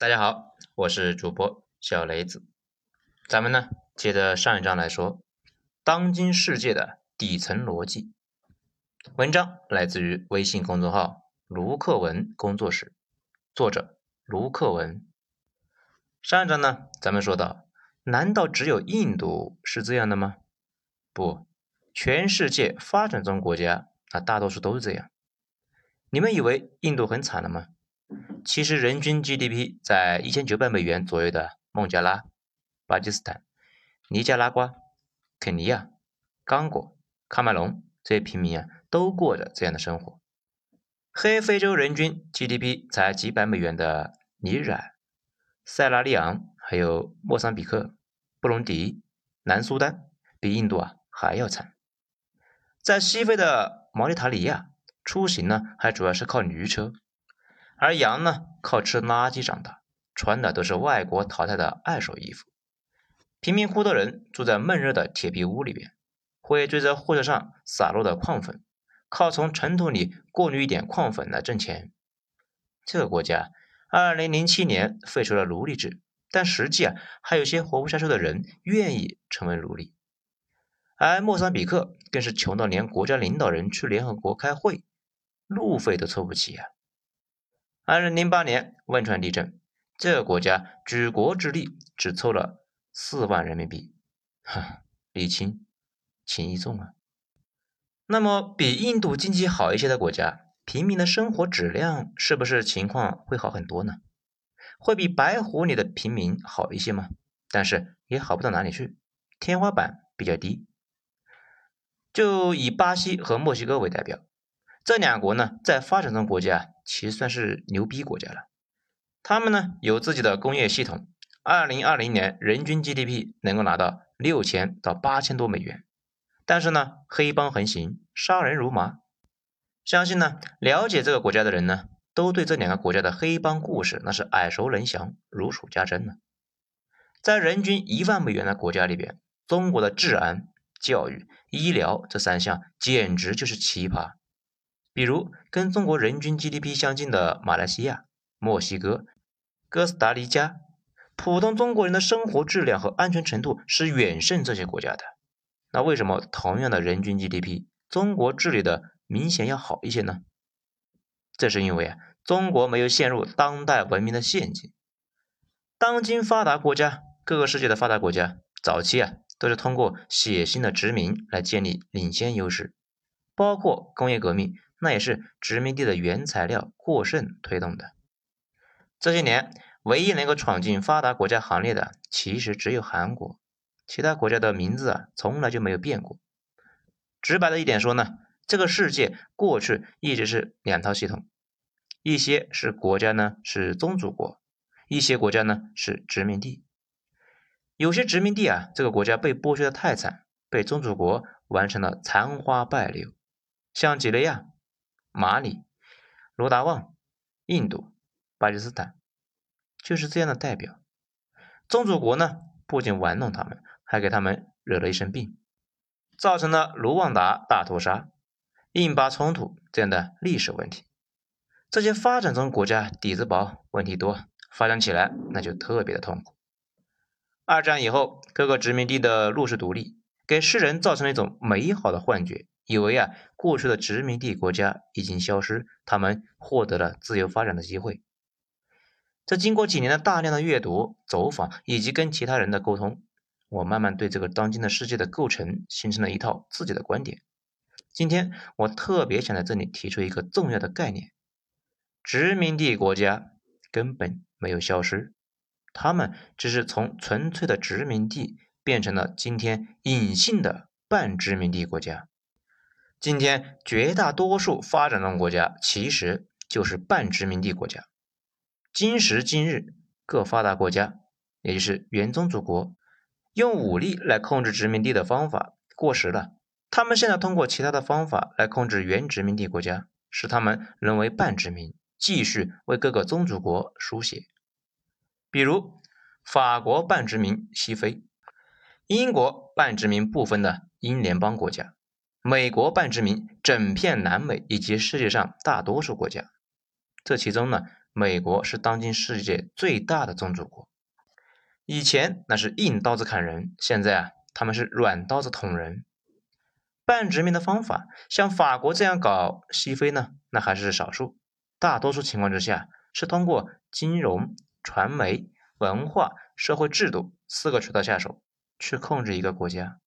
大家好，我是主播小雷子。咱们呢，接着上一章来说，当今世界的底层逻辑。文章来自于微信公众号卢克文工作室，作者卢克文。上一章呢，咱们说到，难道只有印度是这样的吗？不，全世界发展中国家啊，大多数都是这样。你们以为印度很惨了吗？其实人均 GDP 在一千九百美元左右的孟加拉、巴基斯坦、尼加拉瓜、肯尼亚、刚果、喀麦隆这些平民啊，都过着这样的生活。黑非洲人均 GDP 才几百美元的尼日尔、塞拉利昂，还有莫桑比克、布隆迪、南苏丹，比印度啊还要惨。在西非的毛里塔尼亚。出行呢，还主要是靠驴车，而羊呢，靠吃垃圾长大，穿的都是外国淘汰的二手衣服。贫民窟的人住在闷热的铁皮屋里边，会追着货车上洒落的矿粉，靠从尘土里过滤一点矿粉来挣钱。这个国家，二零零七年废除了奴隶制，但实际啊，还有些活不下去的人愿意成为奴隶。而莫桑比克更是穷到连国家领导人去联合国开会。路费都凑不齐啊！二零零八年汶川地震，这个国家举国之力只凑了四万人民币，哈，礼轻情意重啊。那么，比印度经济好一些的国家，平民的生活质量是不是情况会好很多呢？会比白虎里的平民好一些吗？但是也好不到哪里去，天花板比较低。就以巴西和墨西哥为代表。这两国呢，在发展中国家其实算是牛逼国家了。他们呢有自己的工业系统，二零二零年人均 GDP 能够拿到六千到八千多美元。但是呢，黑帮横行，杀人如麻。相信呢，了解这个国家的人呢，都对这两个国家的黑帮故事那是耳熟能详，如数家珍呢。在人均一万美元的国家里边，中国的治安、教育、医疗这三项简直就是奇葩。比如跟中国人均 GDP 相近的马来西亚、墨西哥、哥斯达黎加，普通中国人的生活质量和安全程度是远胜这些国家的。那为什么同样的人均 GDP，中国治理的明显要好一些呢？这是因为啊，中国没有陷入当代文明的陷阱。当今发达国家，各个世界的发达国家，早期啊都是通过血腥的殖民来建立领先优势，包括工业革命。那也是殖民地的原材料过剩推动的。这些年，唯一能够闯进发达国家行列的，其实只有韩国，其他国家的名字啊，从来就没有变过。直白的一点说呢，这个世界过去一直是两套系统，一些是国家呢是宗主国，一些国家呢是殖民地。有些殖民地啊，这个国家被剥削的太惨，被宗主国完成了残花败柳，像几内亚。马里、罗达旺、印度、巴基斯坦，就是这样的代表。宗主国呢，不仅玩弄他们，还给他们惹了一身病，造成了卢旺达大屠杀、印巴冲突这样的历史问题。这些发展中国家底子薄，问题多，发展起来那就特别的痛苦。二战以后，各个殖民地的陆续独立，给世人造成了一种美好的幻觉。以为啊，过去的殖民地国家已经消失，他们获得了自由发展的机会。在经过几年的大量的阅读、走访以及跟其他人的沟通，我慢慢对这个当今的世界的构成形成了一套自己的观点。今天我特别想在这里提出一个重要的概念：殖民地国家根本没有消失，他们只是从纯粹的殖民地变成了今天隐性的半殖民地国家。今天绝大多数发展中国家其实就是半殖民地国家。今时今日，各发达国家，也就是原宗主国，用武力来控制殖民地的方法过时了。他们现在通过其他的方法来控制原殖民地国家，使他们沦为半殖民，继续为各个宗主国输血。比如，法国半殖民西非，英国半殖民部分的英联邦国家。美国半殖民整片南美以及世界上大多数国家，这其中呢，美国是当今世界最大的宗主国。以前那是硬刀子砍人，现在啊，他们是软刀子捅人。半殖民的方法，像法国这样搞西非呢，那还是少数。大多数情况之下，是通过金融、传媒、文化、社会制度四个渠道下手，去控制一个国家。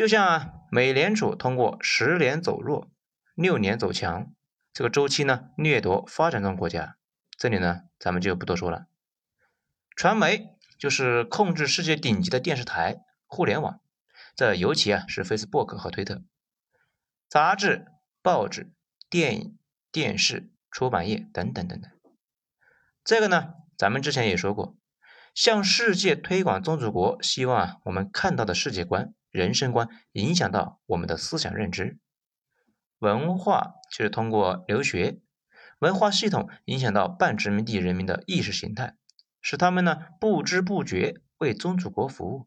就像啊，美联储通过十年走弱，六年走强这个周期呢，掠夺发展中国家。这里呢，咱们就不多说了。传媒就是控制世界顶级的电视台、互联网。这尤其啊是 Facebook 和推特，杂志、报纸、电影、电视、出版业等等等等。这个呢，咱们之前也说过，向世界推广宗主国，希望啊我们看到的世界观、人生观影响到我们的思想认知。文化就是通过留学文化系统影响到半殖民地人民的意识形态，使他们呢不知不觉为宗主国服务。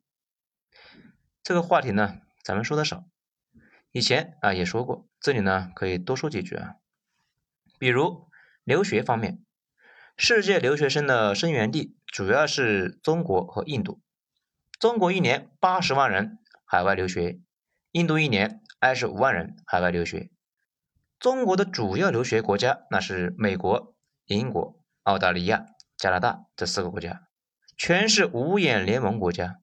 这个话题呢，咱们说的少，以前啊也说过，这里呢可以多说几句啊。比如留学方面，世界留学生的生源地主要是中国和印度。中国一年八十万人海外留学，印度一年二十五万人海外留学。中国的主要留学国家那是美国、英国、澳大利亚、加拿大这四个国家，全是五眼联盟国家。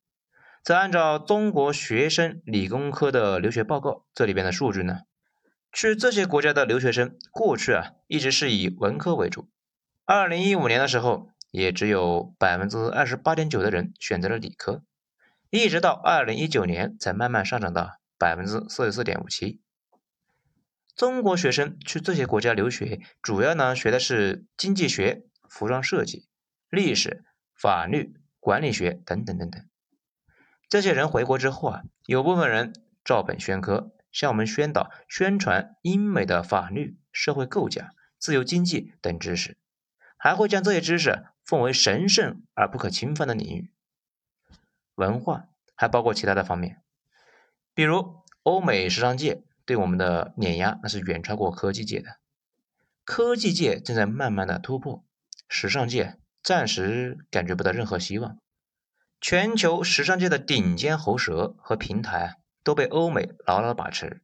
再按照中国学生理工科的留学报告，这里边的数据呢，去这些国家的留学生过去啊一直是以文科为主。二零一五年的时候，也只有百分之二十八点九的人选择了理科，一直到二零一九年才慢慢上涨到百分之四十四点五七。中国学生去这些国家留学，主要呢学的是经济学、服装设计、历史、法律、管理学等等等等。这些人回国之后啊，有部分人照本宣科，向我们宣导、宣传英美的法律、社会构架、自由经济等知识，还会将这些知识奉为神圣而不可侵犯的领域。文化还包括其他的方面，比如欧美时尚界对我们的碾压，那是远超过科技界的。科技界正在慢慢的突破，时尚界暂时感觉不到任何希望。全球时尚界的顶尖喉舌和平台都被欧美牢牢把持。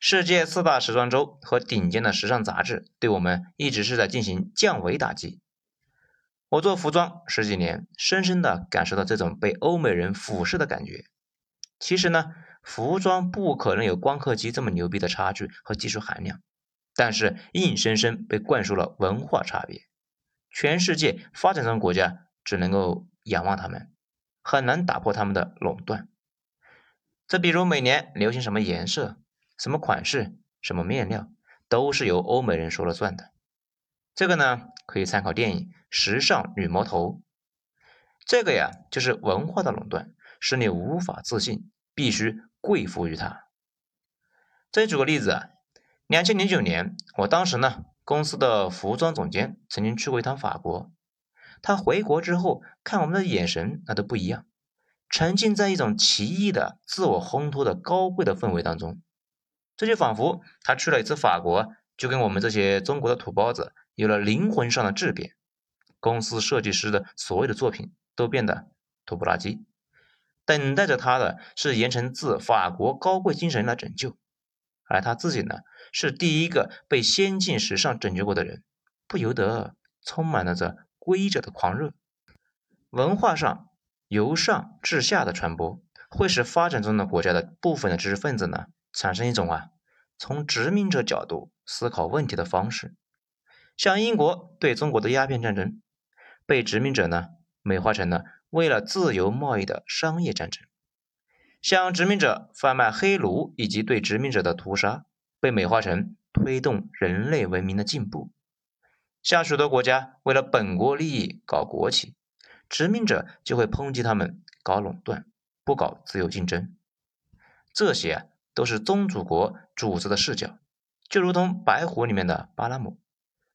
世界四大时装周和顶尖的时尚杂志对我们一直是在进行降维打击。我做服装十几年，深深的感受到这种被欧美人俯视的感觉。其实呢，服装不可能有光刻机这么牛逼的差距和技术含量，但是硬生生被灌输了文化差别。全世界发展中国家只能够仰望他们。很难打破他们的垄断。这比如每年流行什么颜色、什么款式、什么面料，都是由欧美人说了算的。这个呢，可以参考电影《时尚女魔头》。这个呀，就是文化的垄断，使你无法自信，必须跪服于它。再举个例子啊，两千零九年，我当时呢，公司的服装总监曾经去过一趟法国。他回国之后看我们的眼神那都不一样，沉浸在一种奇异的自我烘托的高贵的氛围当中，这就仿佛他去了一次法国，就跟我们这些中国的土包子有了灵魂上的质变。公司设计师的所有的作品都变得土不拉几，等待着他的是盐城自法国高贵精神来拯救，而他自己呢，是第一个被先进时尚拯救过的人，不由得充满了这。规者的狂热，文化上由上至下的传播，会使发展中的国家的部分的知识分子呢，产生一种啊，从殖民者角度思考问题的方式。像英国对中国的鸦片战争，被殖民者呢美化成了为了自由贸易的商业战争；像殖民者贩卖黑奴以及对殖民者的屠杀，被美化成推动人类文明的进步。像许多国家为了本国利益搞国企，殖民者就会抨击他们搞垄断，不搞自由竞争。这些啊都是宗主国主子的视角，就如同《白虎》里面的巴拉姆，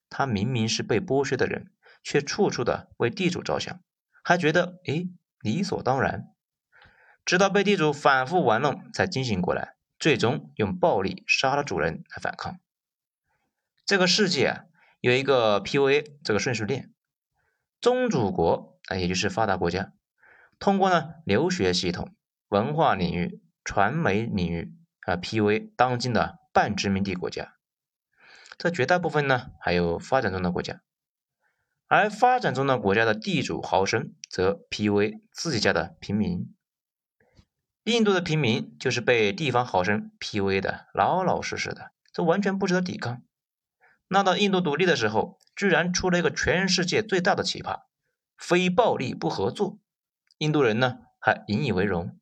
他明明是被剥削的人，却处处的为地主着想，还觉得诶理所当然。直到被地主反复玩弄，才惊醒过来，最终用暴力杀了主人来反抗。这个世界啊。有一个 PUA 这个顺序链，宗主国啊，也就是发达国家，通过呢留学系统、文化领域、传媒领域啊 PUA 当今的半殖民地国家。这绝大部分呢还有发展中的国家，而发展中的国家的地主豪绅则 PUA 自己家的平民。印度的平民就是被地方豪绅 PUA 的老老实实的，这完全不值得抵抗。那到印度独立的时候，居然出了一个全世界最大的奇葩，非暴力不合作。印度人呢还引以为荣。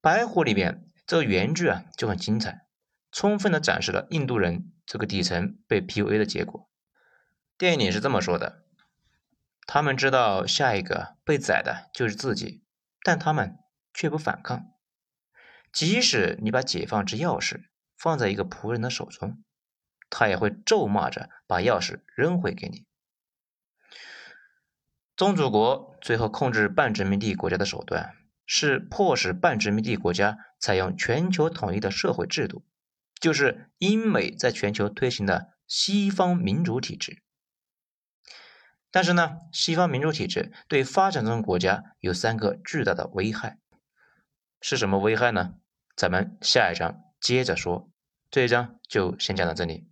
白虎里边这个原句啊就很精彩，充分的展示了印度人这个底层被 PUA 的结果。电影里是这么说的：他们知道下一个被宰的就是自己，但他们却不反抗，即使你把解放之钥匙放在一个仆人的手中。他也会咒骂着把钥匙扔回给你。宗主国最后控制半殖民地国家的手段，是迫使半殖民地国家采用全球统一的社会制度，就是英美在全球推行的西方民主体制。但是呢，西方民主体制对发展中国家有三个巨大的危害，是什么危害呢？咱们下一章接着说。这一章就先讲到这里。